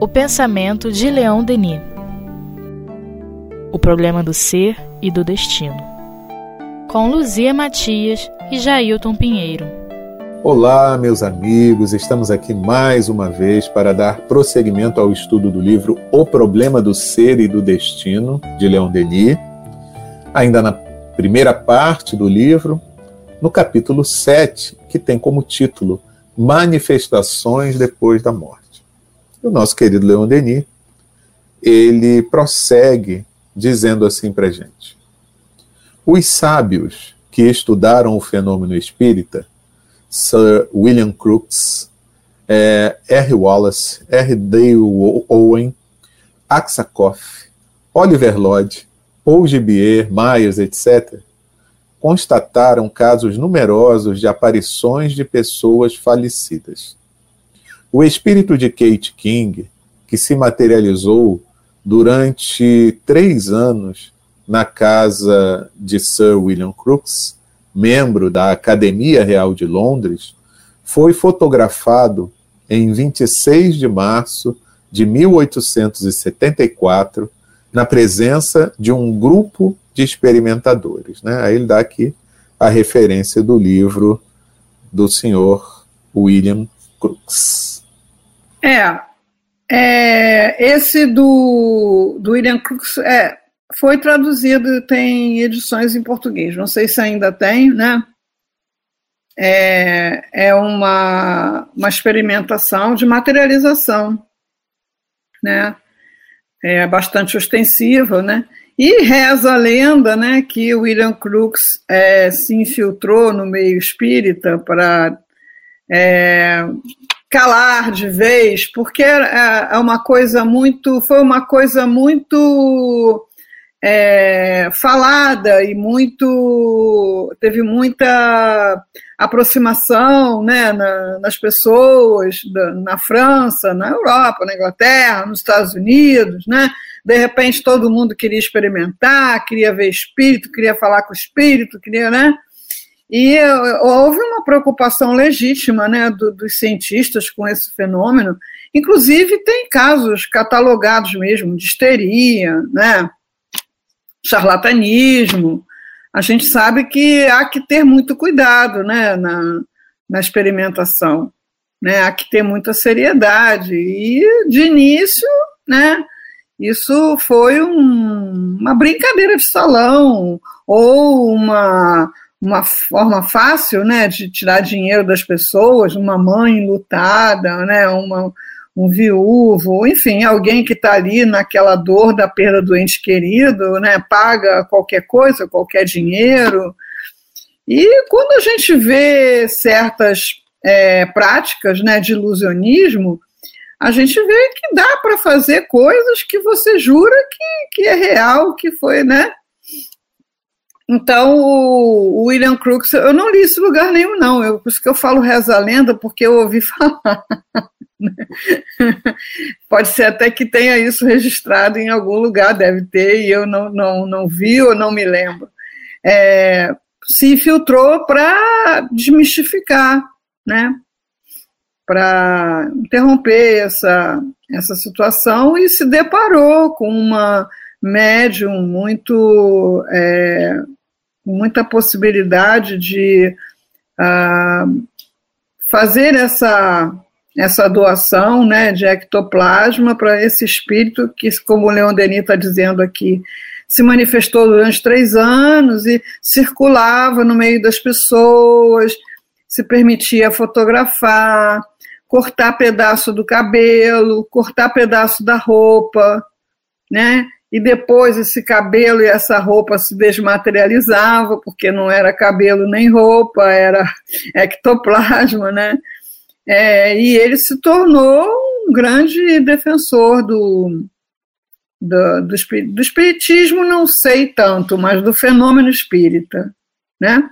O pensamento de Leon Denis. O problema do ser e do destino. Com Luzia Matias e Jailton Pinheiro. Olá, meus amigos, estamos aqui mais uma vez para dar prosseguimento ao estudo do livro O Problema do Ser e do Destino, de Leon Denis. Ainda na primeira parte do livro, no capítulo 7, que tem como título Manifestações depois da morte. O nosso querido Leon Denis, ele prossegue dizendo assim para gente: Os sábios que estudaram o fenômeno espírita Sir William Crookes, é, R. Wallace, R. Dale Owen, Aksakoff, Oliver Lodge, Paul Gibier, Myers, etc., constataram casos numerosos de aparições de pessoas falecidas. O espírito de Kate King, que se materializou durante três anos na casa de Sir William Crookes, membro da Academia Real de Londres, foi fotografado em 26 de março de 1874, na presença de um grupo de experimentadores. Né? Aí ele dá aqui a referência do livro do senhor William Crookes. É, é esse do, do William Crookes é, foi traduzido, tem edições em português, não sei se ainda tem, né? É, é uma, uma experimentação de materialização, né? É bastante ostensiva, né? E reza a lenda, né, que William Crookes é, se infiltrou no meio espírita para é, calar de vez, porque é, é uma coisa muito, foi uma coisa muito é, falada e muito teve muita aproximação né, na, nas pessoas da, na França, na Europa, na Inglaterra, nos Estados Unidos, né? De repente todo mundo queria experimentar, queria ver espírito, queria falar com o espírito, queria, né? E houve uma preocupação legítima, né, do, dos cientistas com esse fenômeno. Inclusive tem casos catalogados mesmo de histeria, né? Charlatanismo. A gente sabe que há que ter muito cuidado né, na, na experimentação, né, há que ter muita seriedade. E, de início, né, isso foi um, uma brincadeira de salão ou uma, uma forma fácil né, de tirar dinheiro das pessoas, uma mãe lutada, né, uma, um viúvo, enfim, alguém que está ali naquela dor da perda do ente querido, né, paga qualquer coisa, qualquer dinheiro. E quando a gente vê certas é, práticas né, de ilusionismo, a gente vê que dá para fazer coisas que você jura que, que é real, que foi, né? Então, o William Crookes, eu não li isso em lugar nenhum, não. Eu, por isso que eu falo reza a lenda, porque eu ouvi falar. Pode ser até que tenha isso registrado em algum lugar, deve ter, e eu não, não, não vi ou não me lembro. É, se infiltrou para desmistificar, né? para interromper essa, essa situação e se deparou com uma médium muito é, muita possibilidade de uh, fazer essa essa doação né, de ectoplasma para esse espírito que, como o Leon Denis está dizendo aqui, se manifestou durante três anos e circulava no meio das pessoas, se permitia fotografar, cortar pedaço do cabelo, cortar pedaço da roupa, né? E depois esse cabelo e essa roupa se desmaterializavam, porque não era cabelo nem roupa, era ectoplasma, né? É, e ele se tornou um grande defensor do, do, do, do espiritismo, não sei tanto, mas do fenômeno espírita, né?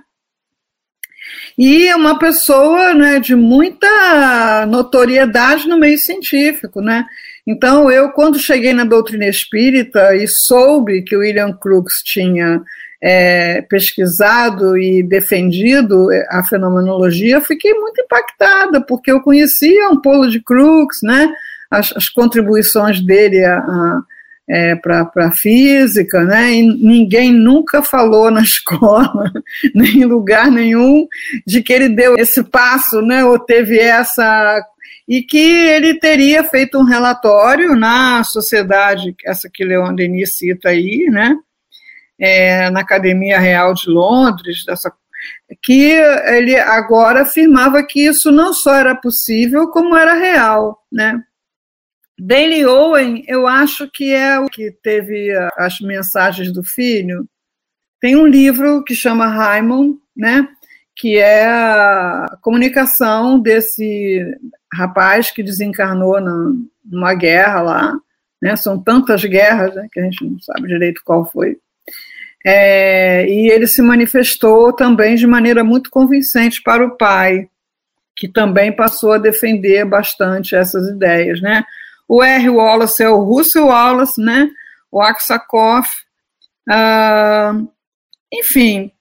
E é uma pessoa né, de muita notoriedade no meio científico, né? Então, eu, quando cheguei na doutrina espírita e soube que o William Crookes tinha é, pesquisado e defendido a fenomenologia, fiquei muito impactada, porque eu conhecia um Paulo de Crookes, né, as, as contribuições dele a, a é, para a física, né? E ninguém nunca falou na escola, nem em lugar nenhum, de que ele deu esse passo, né? Ou teve essa e que ele teria feito um relatório na sociedade, essa que Leon Denis cita aí, né? É, na Academia Real de Londres, dessa, que ele agora afirmava que isso não só era possível, como era real, né? Daily Owen, eu acho que é o que teve as mensagens do filho. Tem um livro que chama Raymond, né? Que é a comunicação desse rapaz que desencarnou na, numa guerra lá. Né? São tantas guerras né, que a gente não sabe direito qual foi. É, e ele se manifestou também de maneira muito convincente para o pai, que também passou a defender bastante essas ideias, né? O R. Wallace é o Russell Wallace, né? O Aksakoff. Uh, enfim,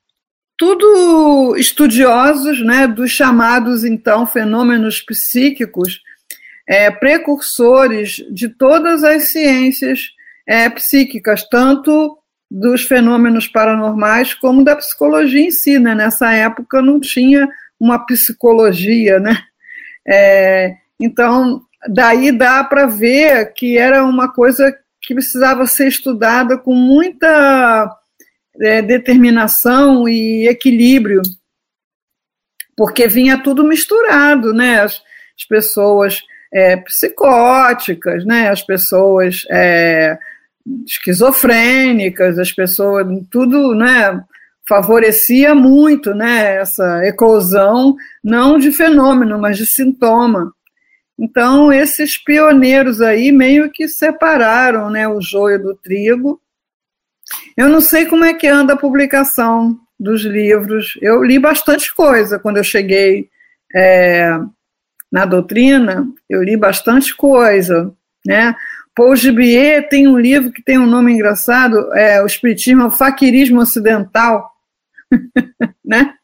tudo estudiosos né, dos chamados, então, fenômenos psíquicos, é, precursores de todas as ciências é, psíquicas, tanto dos fenômenos paranormais como da psicologia em si. Né? Nessa época não tinha uma psicologia, né? É, então, daí dá para ver que era uma coisa que precisava ser estudada com muita é, determinação e equilíbrio, porque vinha tudo misturado, né? As, as pessoas é, psicóticas, né? As pessoas é, esquizofrênicas, as pessoas, tudo, né? Favorecia muito, né? Essa eclosão, não de fenômeno, mas de sintoma. Então, esses pioneiros aí meio que separaram né, o joio do trigo. Eu não sei como é que anda a publicação dos livros. Eu li bastante coisa quando eu cheguei é, na doutrina, eu li bastante coisa. Né? Paul Gibier tem um livro que tem um nome engraçado, é o Espiritismo, o Faquirismo Ocidental. né?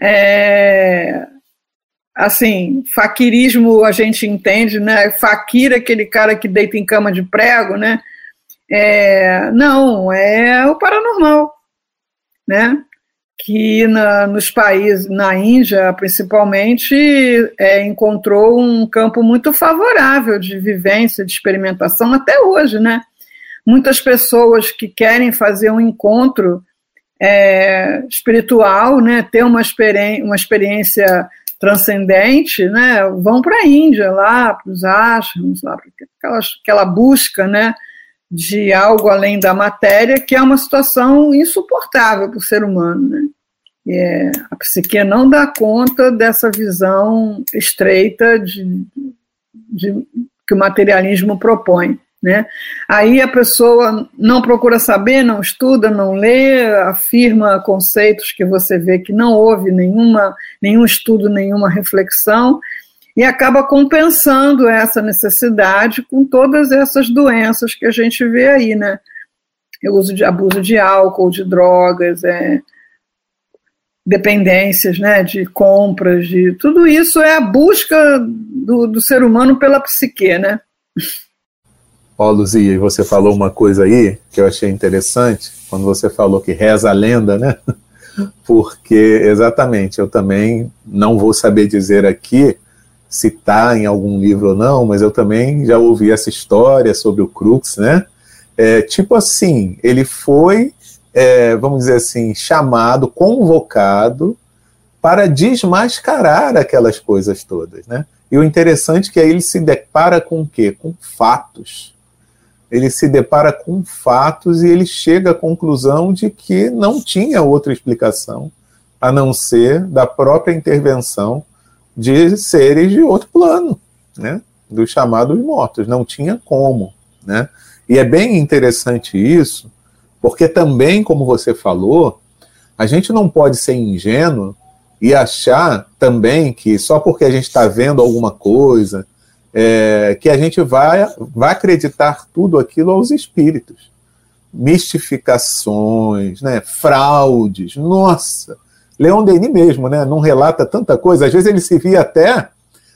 É, assim, faquirismo a gente entende, né? Faquir, aquele cara que deita em cama de prego, né? É, não, é o paranormal, né? Que na, nos países, na Índia principalmente, é, encontrou um campo muito favorável de vivência, de experimentação até hoje, né? Muitas pessoas que querem fazer um encontro é, espiritual, né? Ter uma, uma experiência transcendente, né, vão para a Índia, lá para os ashrams, lá para aquela, aquela busca, né, de algo além da matéria, que é uma situação insuportável para o ser humano, né. É, a psique não dá conta dessa visão estreita de, de, que o materialismo propõe. Né? Aí a pessoa não procura saber, não estuda, não lê, afirma conceitos que você vê que não houve nenhuma, nenhum estudo, nenhuma reflexão, e acaba compensando essa necessidade com todas essas doenças que a gente vê aí, né? O uso de abuso de álcool, de drogas, é, dependências, né, de compras, de tudo isso é a busca do, do ser humano pela psique, né? Ó, Luzia, você falou uma coisa aí que eu achei interessante, quando você falou que reza a lenda, né? Porque, exatamente, eu também não vou saber dizer aqui se está em algum livro ou não, mas eu também já ouvi essa história sobre o Crux, né? É, tipo assim, ele foi, é, vamos dizer assim, chamado, convocado para desmascarar aquelas coisas todas, né? E o interessante é que aí ele se depara com o quê? Com fatos ele se depara com fatos e ele chega à conclusão de que não tinha outra explicação a não ser da própria intervenção de seres de outro plano, né? dos chamados mortos. Não tinha como. Né? E é bem interessante isso, porque também, como você falou, a gente não pode ser ingênuo e achar também que só porque a gente está vendo alguma coisa, é, que a gente vai, vai acreditar tudo aquilo aos espíritos. mistificações, né, fraudes. Nossa, Leon Denis mesmo, né, não relata tanta coisa. Às vezes ele se via até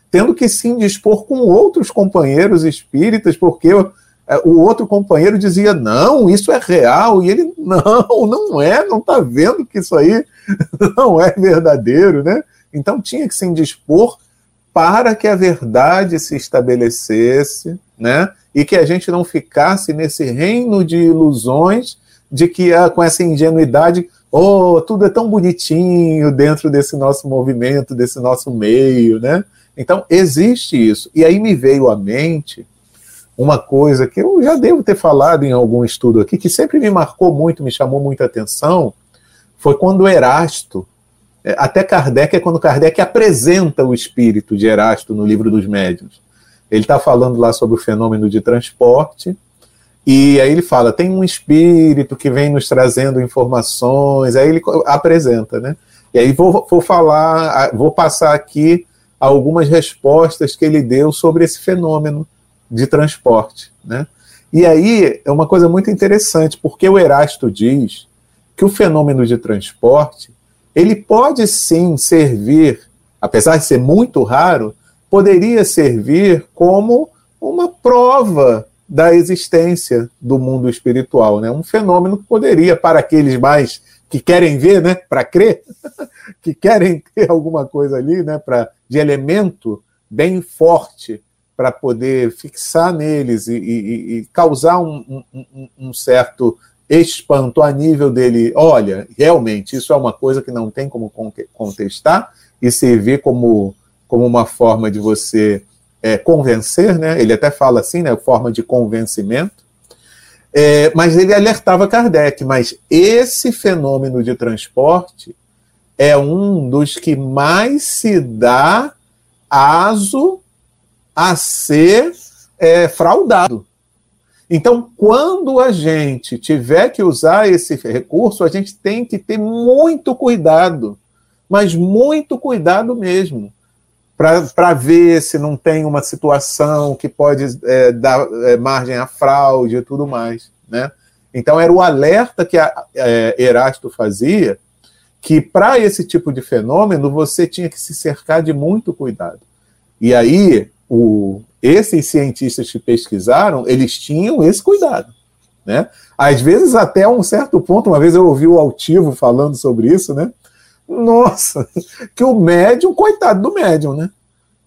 tendo que se indispor com outros companheiros espíritas, porque o, é, o outro companheiro dizia: não, isso é real, e ele: não, não é, não está vendo que isso aí não é verdadeiro, né? Então tinha que se indispor para que a verdade se estabelecesse, né? E que a gente não ficasse nesse reino de ilusões de que ah, com essa ingenuidade, oh, tudo é tão bonitinho dentro desse nosso movimento, desse nosso meio, né? Então existe isso. E aí me veio à mente uma coisa que eu já devo ter falado em algum estudo aqui, que sempre me marcou muito, me chamou muita atenção, foi quando Erasto, é, até Kardec é quando Kardec apresenta o espírito de Erasto no livro dos médiuns. Ele está falando lá sobre o fenômeno de transporte, e aí ele fala: tem um espírito que vem nos trazendo informações, aí ele apresenta, né? E aí vou, vou falar, vou passar aqui algumas respostas que ele deu sobre esse fenômeno de transporte, né? E aí é uma coisa muito interessante, porque o Erasto diz que o fenômeno de transporte ele pode sim servir, apesar de ser muito raro, poderia servir como uma prova da existência do mundo espiritual, né? Um fenômeno que poderia para aqueles mais que querem ver, né, para crer, que querem ter alguma coisa ali, né, para de elemento bem forte para poder fixar neles e, e, e causar um, um, um, certo espanto a nível dele, olha, realmente isso é uma coisa que não tem como contestar e servir como, como uma forma de você é, convencer, né? Ele até fala assim, né? Forma de convencimento. É, mas ele alertava Kardec, mas esse fenômeno de transporte é um dos que mais se dá aso a ser é, fraudado. Então, quando a gente tiver que usar esse recurso, a gente tem que ter muito cuidado, mas muito cuidado mesmo, para ver se não tem uma situação que pode é, dar é, margem à fraude e tudo mais. Né? Então, era o alerta que a, é, Erasto fazia, que para esse tipo de fenômeno você tinha que se cercar de muito cuidado. E aí, o, esses cientistas que pesquisaram, eles tinham esse cuidado. Né? Às vezes, até um certo ponto, uma vez eu ouvi o Altivo falando sobre isso, né? Nossa, que o médium, coitado do médium, né?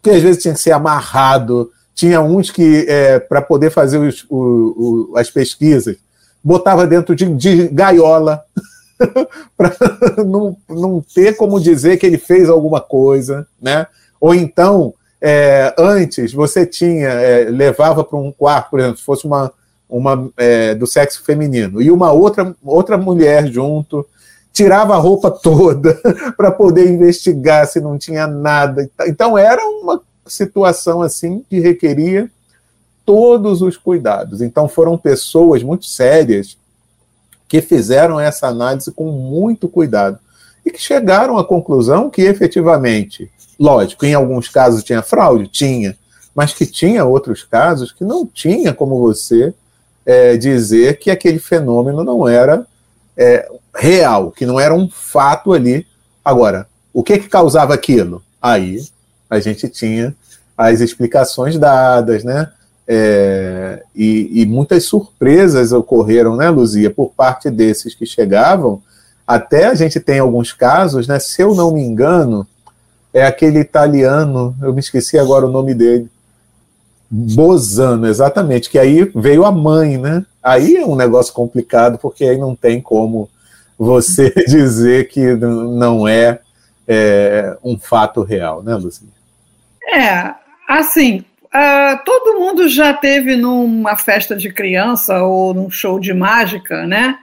Que às vezes tinha que ser amarrado, tinha uns que, é, para poder fazer os, o, o, as pesquisas, botava dentro de, de gaiola, para não, não ter como dizer que ele fez alguma coisa, né? Ou então é, antes você tinha, é, levava para um quarto, por exemplo, se fosse uma, uma é, do sexo feminino, e uma outra, outra mulher junto, tirava a roupa toda para poder investigar se não tinha nada. Então era uma situação assim que requeria todos os cuidados. Então foram pessoas muito sérias que fizeram essa análise com muito cuidado e que chegaram à conclusão que efetivamente Lógico, em alguns casos tinha fraude? Tinha. Mas que tinha outros casos que não tinha como você é, dizer que aquele fenômeno não era é, real, que não era um fato ali. Agora, o que, que causava aquilo? Aí a gente tinha as explicações dadas, né? É, e, e, muitas surpresas ocorreram, né, Luzia, por parte desses que chegavam. Até a gente tem alguns casos, né? Se eu não me engano, é aquele italiano, eu me esqueci agora o nome dele. Bozano, exatamente, que aí veio a mãe, né? Aí é um negócio complicado, porque aí não tem como você dizer que não é, é um fato real, né, Lucinha? É, assim, uh, todo mundo já teve numa festa de criança ou num show de mágica, né?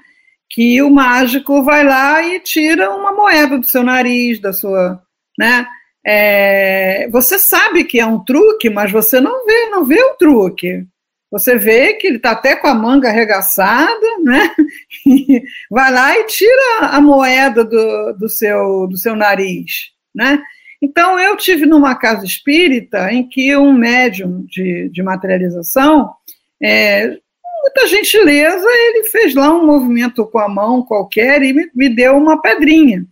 Que o mágico vai lá e tira uma moeda do seu nariz, da sua, né? É, você sabe que é um truque, mas você não vê, não vê o truque. Você vê que ele está até com a manga arregaçada, né? Vai lá e tira a moeda do, do, seu, do seu nariz, né? Então, eu tive numa casa espírita em que um médium de, de materialização, é, muita gentileza, ele fez lá um movimento com a mão qualquer e me, me deu uma pedrinha.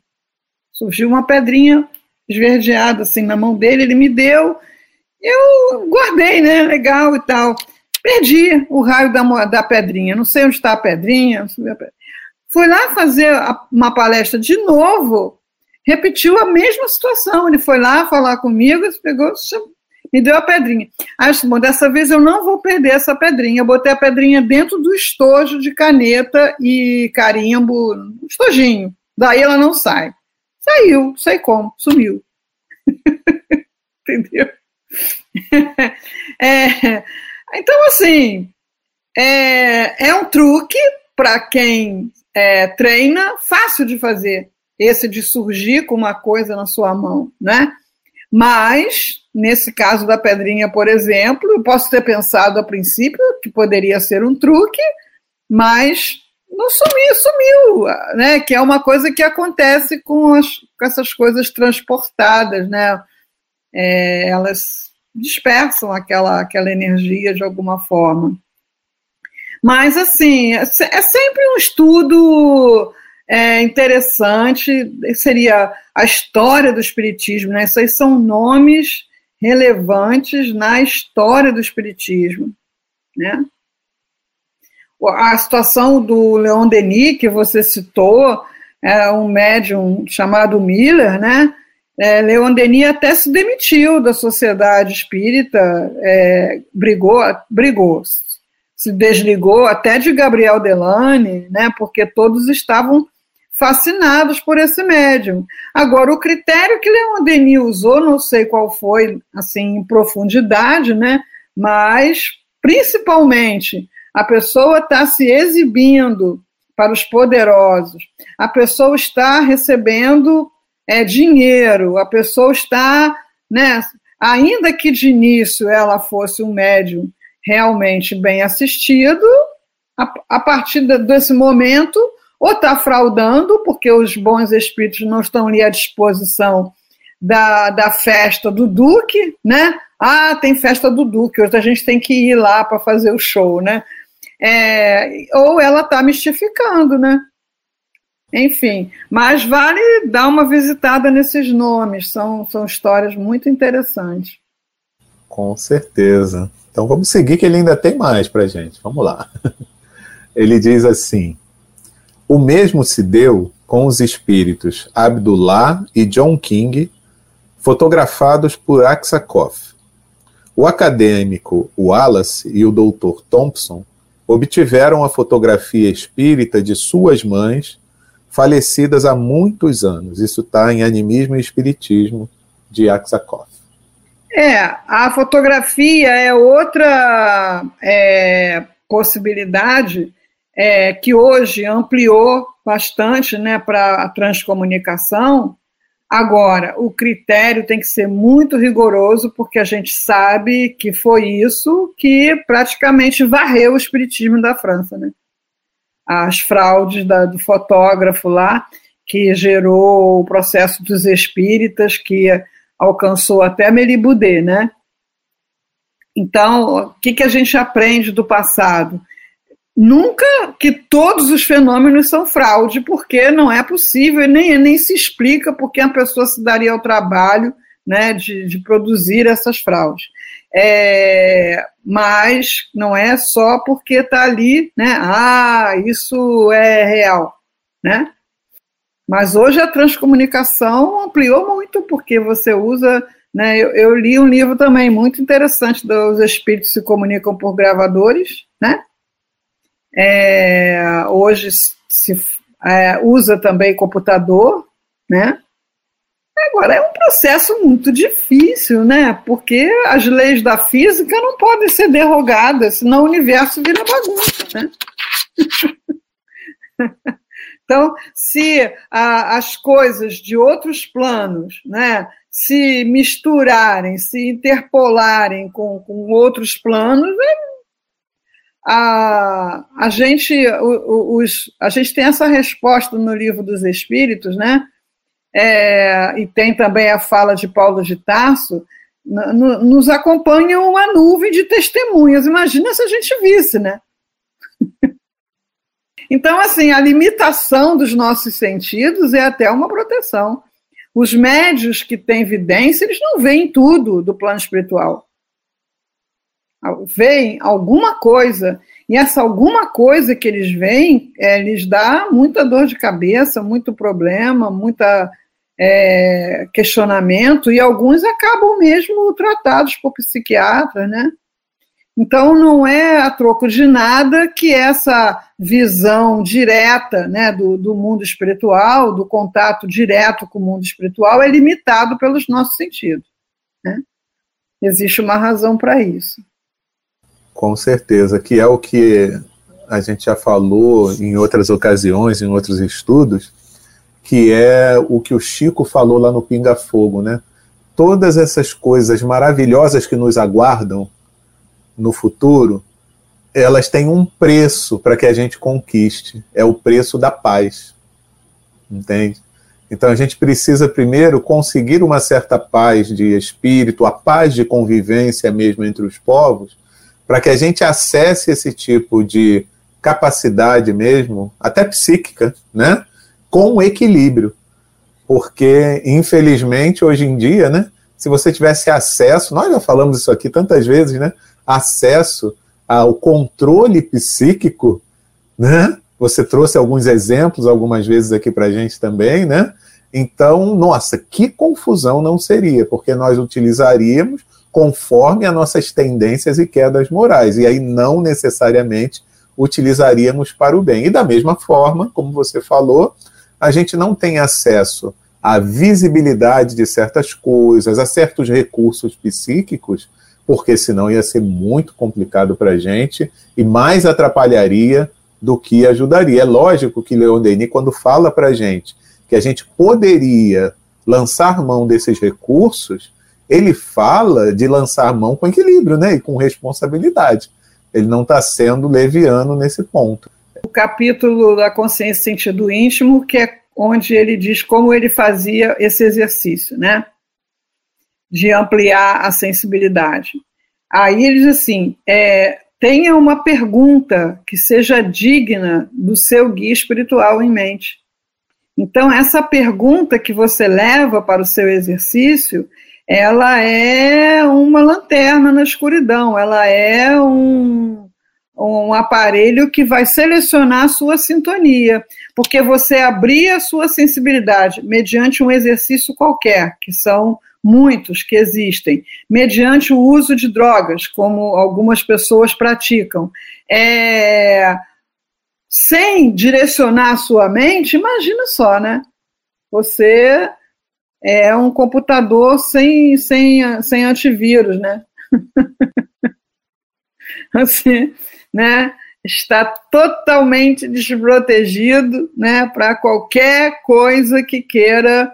Surgiu uma pedrinha esverdeada assim na mão dele, ele me deu, eu guardei, né? Legal e tal. Perdi o raio da, da pedrinha, não sei onde está a pedrinha. Fui lá fazer uma palestra de novo, repetiu a mesma situação. Ele foi lá falar comigo, pegou, me deu a pedrinha. Aí eu bom, dessa vez eu não vou perder essa pedrinha. Eu botei a pedrinha dentro do estojo de caneta e carimbo, estojinho. Daí ela não sai. Saiu, sei como, sumiu. Entendeu? é, então, assim, é, é um truque para quem é, treina, fácil de fazer, esse de surgir com uma coisa na sua mão, né? Mas, nesse caso da pedrinha, por exemplo, eu posso ter pensado a princípio que poderia ser um truque, mas não sumiu, sumiu, né? Que é uma coisa que acontece com, as, com essas coisas transportadas, né? É, elas dispersam aquela, aquela energia de alguma forma. Mas, assim, é, é sempre um estudo é, interessante, seria a história do Espiritismo, né? Esses são nomes relevantes na história do Espiritismo, né? A situação do Leon Denis, que você citou, é um médium chamado Miller, né? É, Leon Denis até se demitiu da sociedade espírita, é, brigou, brigou, se desligou até de Gabriel Delane, né, porque todos estavam fascinados por esse médium. Agora, o critério que Leon Denis usou, não sei qual foi, assim, em profundidade, né, mas, principalmente, a pessoa está se exibindo para os poderosos, a pessoa está recebendo é, dinheiro, a pessoa está, né, ainda que de início ela fosse um médium realmente bem assistido, a, a partir desse momento, ou está fraudando, porque os bons espíritos não estão ali à disposição da, da festa do Duque, né? Ah, tem festa do Duque, hoje a gente tem que ir lá para fazer o show, né? É, ou ela está mistificando, né? Enfim, mas vale dar uma visitada nesses nomes, são, são histórias muito interessantes. Com certeza. Então vamos seguir, que ele ainda tem mais para gente. Vamos lá. Ele diz assim: o mesmo se deu com os espíritos Abdullah e John King, fotografados por Aksakoff. O acadêmico Wallace e o doutor Thompson obtiveram a fotografia espírita de suas mães falecidas há muitos anos. Isso está em Animismo e Espiritismo, de Aksakoff. É, a fotografia é outra é, possibilidade é, que hoje ampliou bastante né, para a transcomunicação. Agora, o critério tem que ser muito rigoroso, porque a gente sabe que foi isso que praticamente varreu o espiritismo da França. Né? As fraudes da, do fotógrafo lá, que gerou o processo dos espíritas, que alcançou até Meribudê, né? Então, o que, que a gente aprende do passado? Nunca que todos os fenômenos são fraude, porque não é possível, nem, nem se explica porque a pessoa se daria ao trabalho né, de, de produzir essas fraudes. É, mas não é só porque está ali, né? Ah, isso é real, né? Mas hoje a transcomunicação ampliou muito porque você usa, né? Eu, eu li um livro também muito interessante dos espíritos se comunicam por gravadores, né? É, hoje se é, usa também computador, né? Agora, é um processo muito difícil, né? Porque as leis da física não podem ser derrogadas, senão o universo vira bagunça, né? então, se a, as coisas de outros planos, né, se misturarem, se interpolarem com, com outros planos, né, a, a, gente, os, a gente tem essa resposta no livro dos Espíritos, né? É, e tem também a fala de Paulo de Tarso, nos acompanha uma nuvem de testemunhas. Imagina se a gente visse, né? Então, assim, a limitação dos nossos sentidos é até uma proteção. Os médios que têm evidência, eles não veem tudo do plano espiritual. Veem alguma coisa, e essa alguma coisa que eles veem, é, lhes dá muita dor de cabeça, muito problema, muita é, questionamento, e alguns acabam mesmo tratados por psiquiatras, né? Então, não é a troco de nada que essa visão direta né, do, do mundo espiritual, do contato direto com o mundo espiritual, é limitado pelos nossos sentidos. Né? Existe uma razão para isso. Com certeza, que é o que a gente já falou em outras ocasiões, em outros estudos, que é o que o Chico falou lá no Pinga Fogo, né? Todas essas coisas maravilhosas que nos aguardam no futuro, elas têm um preço para que a gente conquiste. É o preço da paz. Entende? Então a gente precisa primeiro conseguir uma certa paz de espírito, a paz de convivência mesmo entre os povos, para que a gente acesse esse tipo de capacidade mesmo, até psíquica, né? Com equilíbrio. Porque, infelizmente, hoje em dia, né? Se você tivesse acesso, nós já falamos isso aqui tantas vezes, né? acesso ao controle psíquico, né? Você trouxe alguns exemplos algumas vezes aqui para a gente também, né? Então, nossa, que confusão não seria, porque nós utilizaríamos conforme as nossas tendências e quedas morais, e aí não necessariamente utilizaríamos para o bem. E da mesma forma, como você falou, a gente não tem acesso à visibilidade de certas coisas, a certos recursos psíquicos porque senão ia ser muito complicado para a gente e mais atrapalharia do que ajudaria. É lógico que Leon Denis, quando fala para a gente que a gente poderia lançar mão desses recursos, ele fala de lançar mão com equilíbrio né, e com responsabilidade. Ele não está sendo leviano nesse ponto. Capítulo da consciência e sentido íntimo, que é onde ele diz como ele fazia esse exercício, né? de ampliar a sensibilidade. Aí ele diz assim: é, tenha uma pergunta que seja digna do seu guia espiritual em mente. Então, essa pergunta que você leva para o seu exercício, ela é uma lanterna na escuridão, ela é um, um aparelho que vai selecionar a sua sintonia, porque você abrir a sua sensibilidade mediante um exercício qualquer, que são muitos que existem, mediante o uso de drogas, como algumas pessoas praticam, é, sem direcionar a sua mente, imagina só, né? Você é um computador sem, sem, sem antivírus, né? assim, né? Está totalmente desprotegido, né? Para qualquer coisa que queira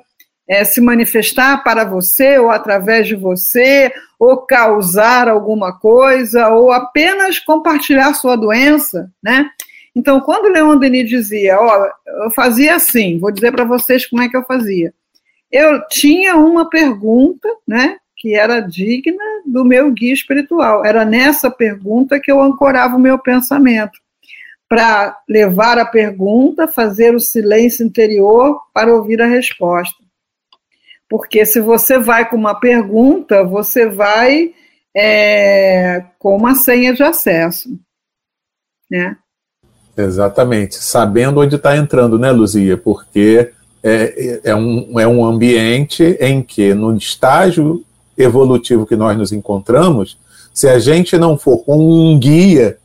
é, se manifestar para você ou através de você, ou causar alguma coisa, ou apenas compartilhar sua doença, né? Então, quando Leon Denis dizia, ó, eu fazia assim, vou dizer para vocês como é que eu fazia. Eu tinha uma pergunta, né, que era digna do meu guia espiritual. Era nessa pergunta que eu ancorava o meu pensamento, para levar a pergunta, fazer o silêncio interior para ouvir a resposta. Porque se você vai com uma pergunta, você vai é, com uma senha de acesso. Né? Exatamente, sabendo onde está entrando, né, Luzia? Porque é, é, um, é um ambiente em que, no estágio evolutivo que nós nos encontramos, se a gente não for com um guia,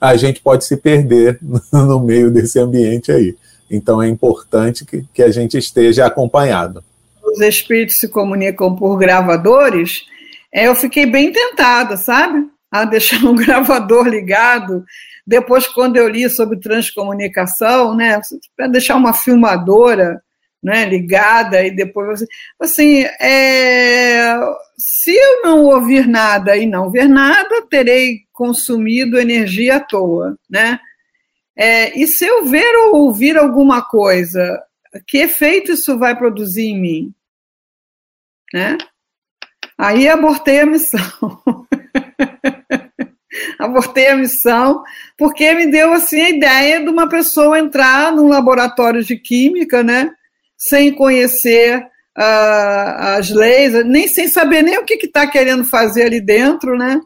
a gente pode se perder no meio desse ambiente aí. Então é importante que, que a gente esteja acompanhado os espíritos se comunicam por gravadores, é, eu fiquei bem tentada, sabe? A deixar um gravador ligado. Depois, quando eu li sobre transcomunicação, né, para deixar uma filmadora né, ligada e depois assim, é, se eu não ouvir nada e não ver nada, terei consumido energia à toa, né? É, e se eu ver ou ouvir alguma coisa, que efeito isso vai produzir em mim? Né? Aí abortei a missão. abortei a missão, porque me deu assim a ideia de uma pessoa entrar num laboratório de química, né, sem conhecer uh, as leis, nem sem saber nem o que está que querendo fazer ali dentro? Né,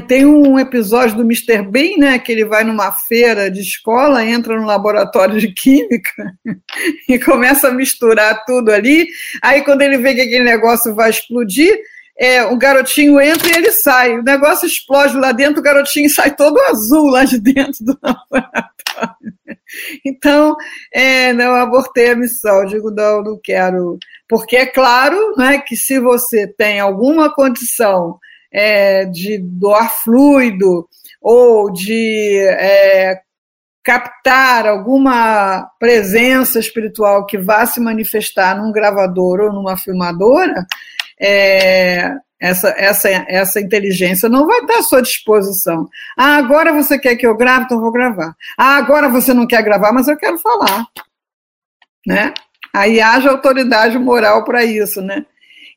tem um episódio do Mr. Bean, né, que ele vai numa feira de escola, entra no laboratório de química e começa a misturar tudo ali. Aí, quando ele vê que aquele negócio vai explodir, é, o garotinho entra e ele sai. O negócio explode lá dentro, o garotinho sai todo azul lá de dentro do laboratório. Então, é, não abortei a missão, digo, não, não quero. Porque é claro né, que se você tem alguma condição é, de doar fluido ou de é, captar alguma presença espiritual que vá se manifestar num gravador ou numa filmadora, é, essa, essa, essa inteligência não vai estar à sua disposição. Ah, agora você quer que eu grave, então vou gravar. Ah, agora você não quer gravar, mas eu quero falar. Né? Aí haja autoridade moral para isso, né?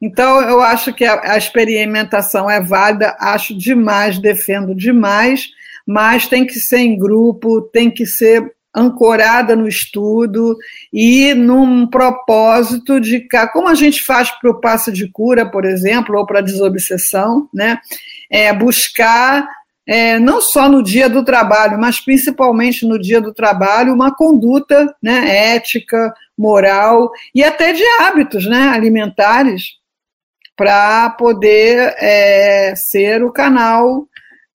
Então, eu acho que a, a experimentação é válida, acho demais, defendo demais, mas tem que ser em grupo, tem que ser ancorada no estudo e num propósito de como a gente faz para o passe de cura, por exemplo, ou para a desobsessão, né? É buscar é, não só no dia do trabalho, mas principalmente no dia do trabalho, uma conduta né, ética, moral e até de hábitos né, alimentares para poder é, ser o canal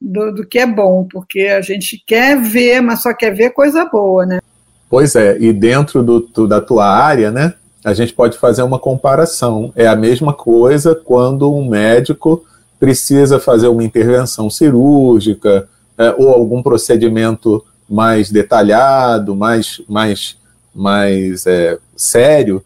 do, do, que é bom, porque a gente quer ver, mas só quer ver coisa boa, né? Pois é, e dentro do, do, da tua área, né, a gente pode fazer uma comparação. É a mesma coisa quando um médico precisa fazer uma intervenção cirúrgica é, ou algum procedimento mais detalhado, mais, mais, mais é, sério,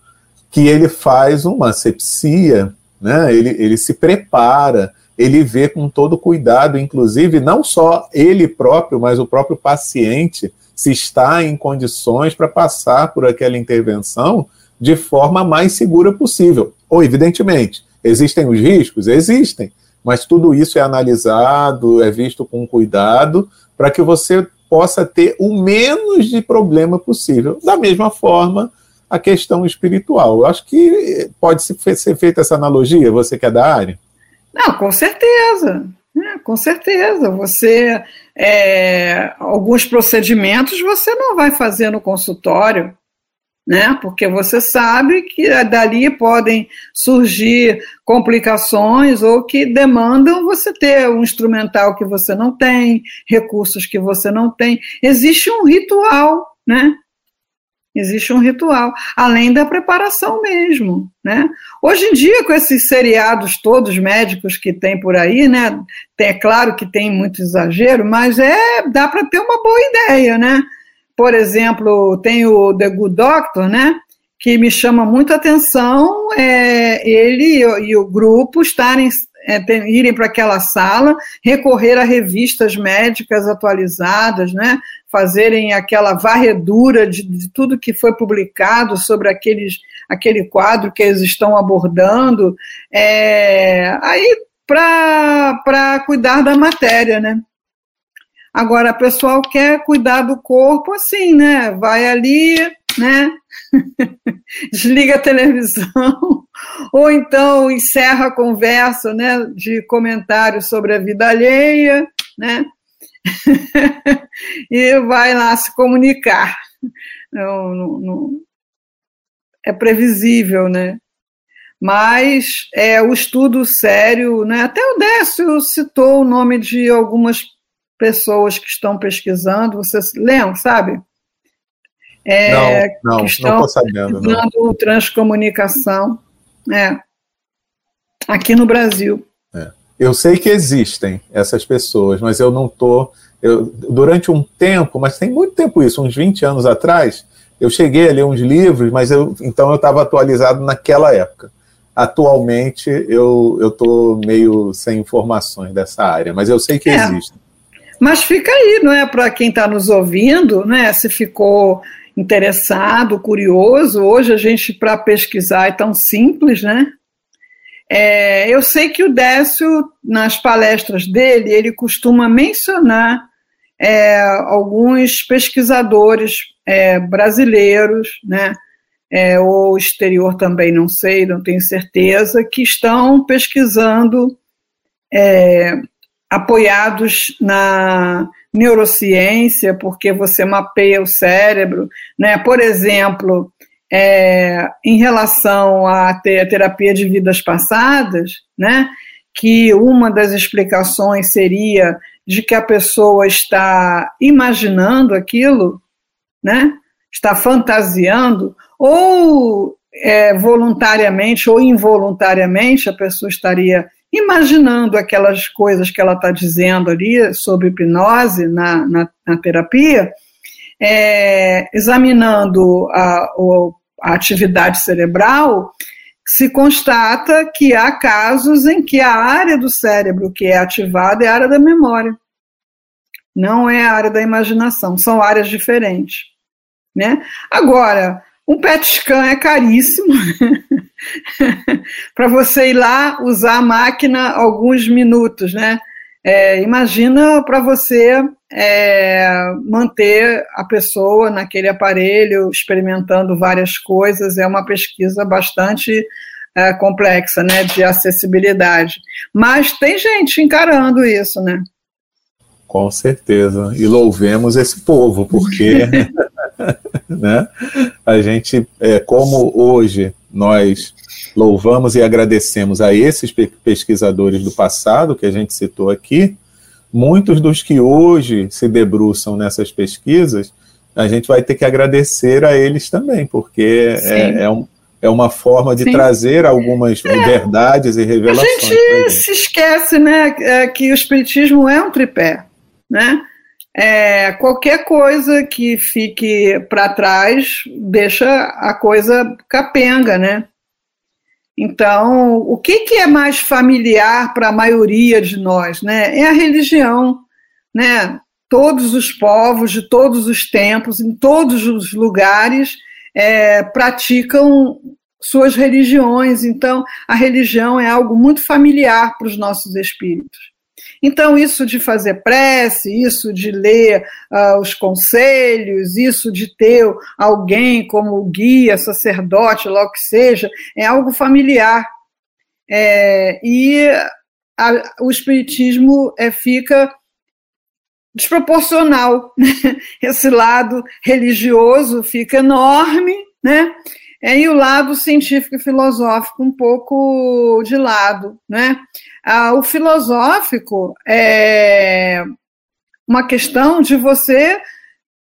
que ele faz uma sepsia né? Ele, ele se prepara, ele vê com todo cuidado, inclusive, não só ele próprio, mas o próprio paciente, se está em condições para passar por aquela intervenção de forma mais segura possível. Ou, evidentemente, existem os riscos? Existem, mas tudo isso é analisado, é visto com cuidado, para que você possa ter o menos de problema possível. Da mesma forma, a questão espiritual. Eu acho que pode ser feita essa analogia, você que é da área? Não, com certeza. É, com certeza. Você é, alguns procedimentos você não vai fazer no consultório, né? Porque você sabe que dali podem surgir complicações ou que demandam você ter um instrumental que você não tem, recursos que você não tem. Existe um ritual, né? Existe um ritual, além da preparação mesmo, né? Hoje em dia, com esses seriados todos médicos que tem por aí, né? É claro que tem muito exagero, mas é dá para ter uma boa ideia, né? Por exemplo, tem o The Good Doctor, né? Que me chama muito atenção, é, ele e o grupo estarem é, irem para aquela sala, recorrer a revistas médicas atualizadas, né, fazerem aquela varredura de, de tudo que foi publicado sobre aqueles, aquele quadro que eles estão abordando, é, aí para cuidar da matéria, né? Agora, o pessoal quer cuidar do corpo assim, né? Vai ali, né? Desliga a televisão, ou então encerra a conversa, né? De comentários sobre a vida alheia, né? e vai lá se comunicar. Não, não, não, é previsível, né? Mas é o estudo sério, né? Até o Décio citou o nome de algumas pessoas que estão pesquisando. Vocês lembram, sabe? É, não, não, não estou sabendo. Não. transcomunicação, é, aqui no Brasil. Eu sei que existem essas pessoas, mas eu não estou. durante um tempo, mas tem muito tempo isso, uns 20 anos atrás, eu cheguei a ler uns livros, mas eu, então eu estava atualizado naquela época. Atualmente eu estou meio sem informações dessa área, mas eu sei que é. existem. Mas fica aí, não é? Para quem está nos ouvindo, né? Se ficou interessado, curioso, hoje a gente, para pesquisar, é tão simples, né? É, eu sei que o Décio, nas palestras dele, ele costuma mencionar é, alguns pesquisadores é, brasileiros, né, é, ou exterior também, não sei, não tenho certeza, que estão pesquisando, é, apoiados na neurociência, porque você mapeia o cérebro, né? Por exemplo, é, em relação à terapia de vidas passadas, né? Que uma das explicações seria de que a pessoa está imaginando aquilo, né? Está fantasiando, ou é, voluntariamente ou involuntariamente a pessoa estaria imaginando aquelas coisas que ela está dizendo ali sobre hipnose na, na, na terapia, é, examinando a, a atividade cerebral, se constata que há casos em que a área do cérebro que é ativada é a área da memória, não é a área da imaginação, são áreas diferentes. Né? Agora, um PET scan é caríssimo. para você ir lá usar a máquina alguns minutos, né? É, imagina para você é, manter a pessoa naquele aparelho experimentando várias coisas, é uma pesquisa bastante é, complexa, né, de acessibilidade. Mas tem gente encarando isso, né? Com certeza. E louvemos esse povo, porque né, a gente, é, como hoje nós louvamos e agradecemos a esses pesquisadores do passado que a gente citou aqui, muitos dos que hoje se debruçam nessas pesquisas, a gente vai ter que agradecer a eles também, porque é, é, um, é uma forma de Sim. trazer algumas é. verdades e revelações. A gente, se esquece né, é, que o Espiritismo é um tripé né? É, qualquer coisa que fique para trás deixa a coisa capenga, né? Então, o que, que é mais familiar para a maioria de nós, né? É a religião, né? Todos os povos de todos os tempos, em todos os lugares, é, praticam suas religiões. Então, a religião é algo muito familiar para os nossos espíritos. Então, isso de fazer prece, isso de ler uh, os conselhos, isso de ter alguém como guia, sacerdote, logo que seja, é algo familiar. É, e a, o Espiritismo é, fica desproporcional. Né? Esse lado religioso fica enorme, né? É, e o lado científico e filosófico um pouco de lado, né? Ah, o filosófico é uma questão de você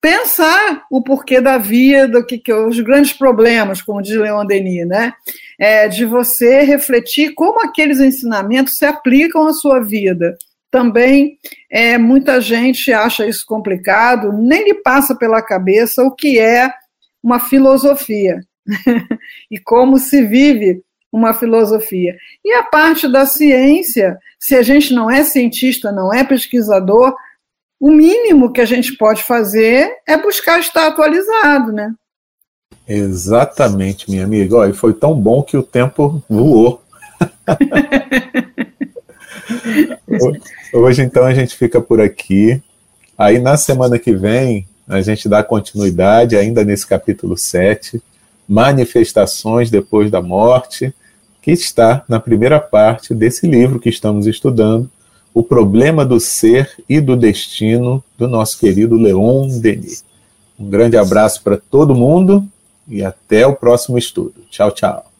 pensar o porquê da vida, o que, que os grandes problemas, como diz Leon Denis, né? É, de você refletir como aqueles ensinamentos se aplicam à sua vida. Também é, muita gente acha isso complicado, nem lhe passa pela cabeça o que é uma filosofia e como se vive uma filosofia. E a parte da ciência, se a gente não é cientista, não é pesquisador, o mínimo que a gente pode fazer é buscar estar atualizado, né? Exatamente, minha amiga. Olha, foi tão bom que o tempo voou. Hoje, então, a gente fica por aqui. Aí, na semana que vem, a gente dá continuidade, ainda nesse capítulo 7, manifestações depois da morte que está na primeira parte desse livro que estamos estudando, O Problema do Ser e do Destino, do nosso querido Leon Denis. Um grande abraço para todo mundo e até o próximo estudo. Tchau, tchau.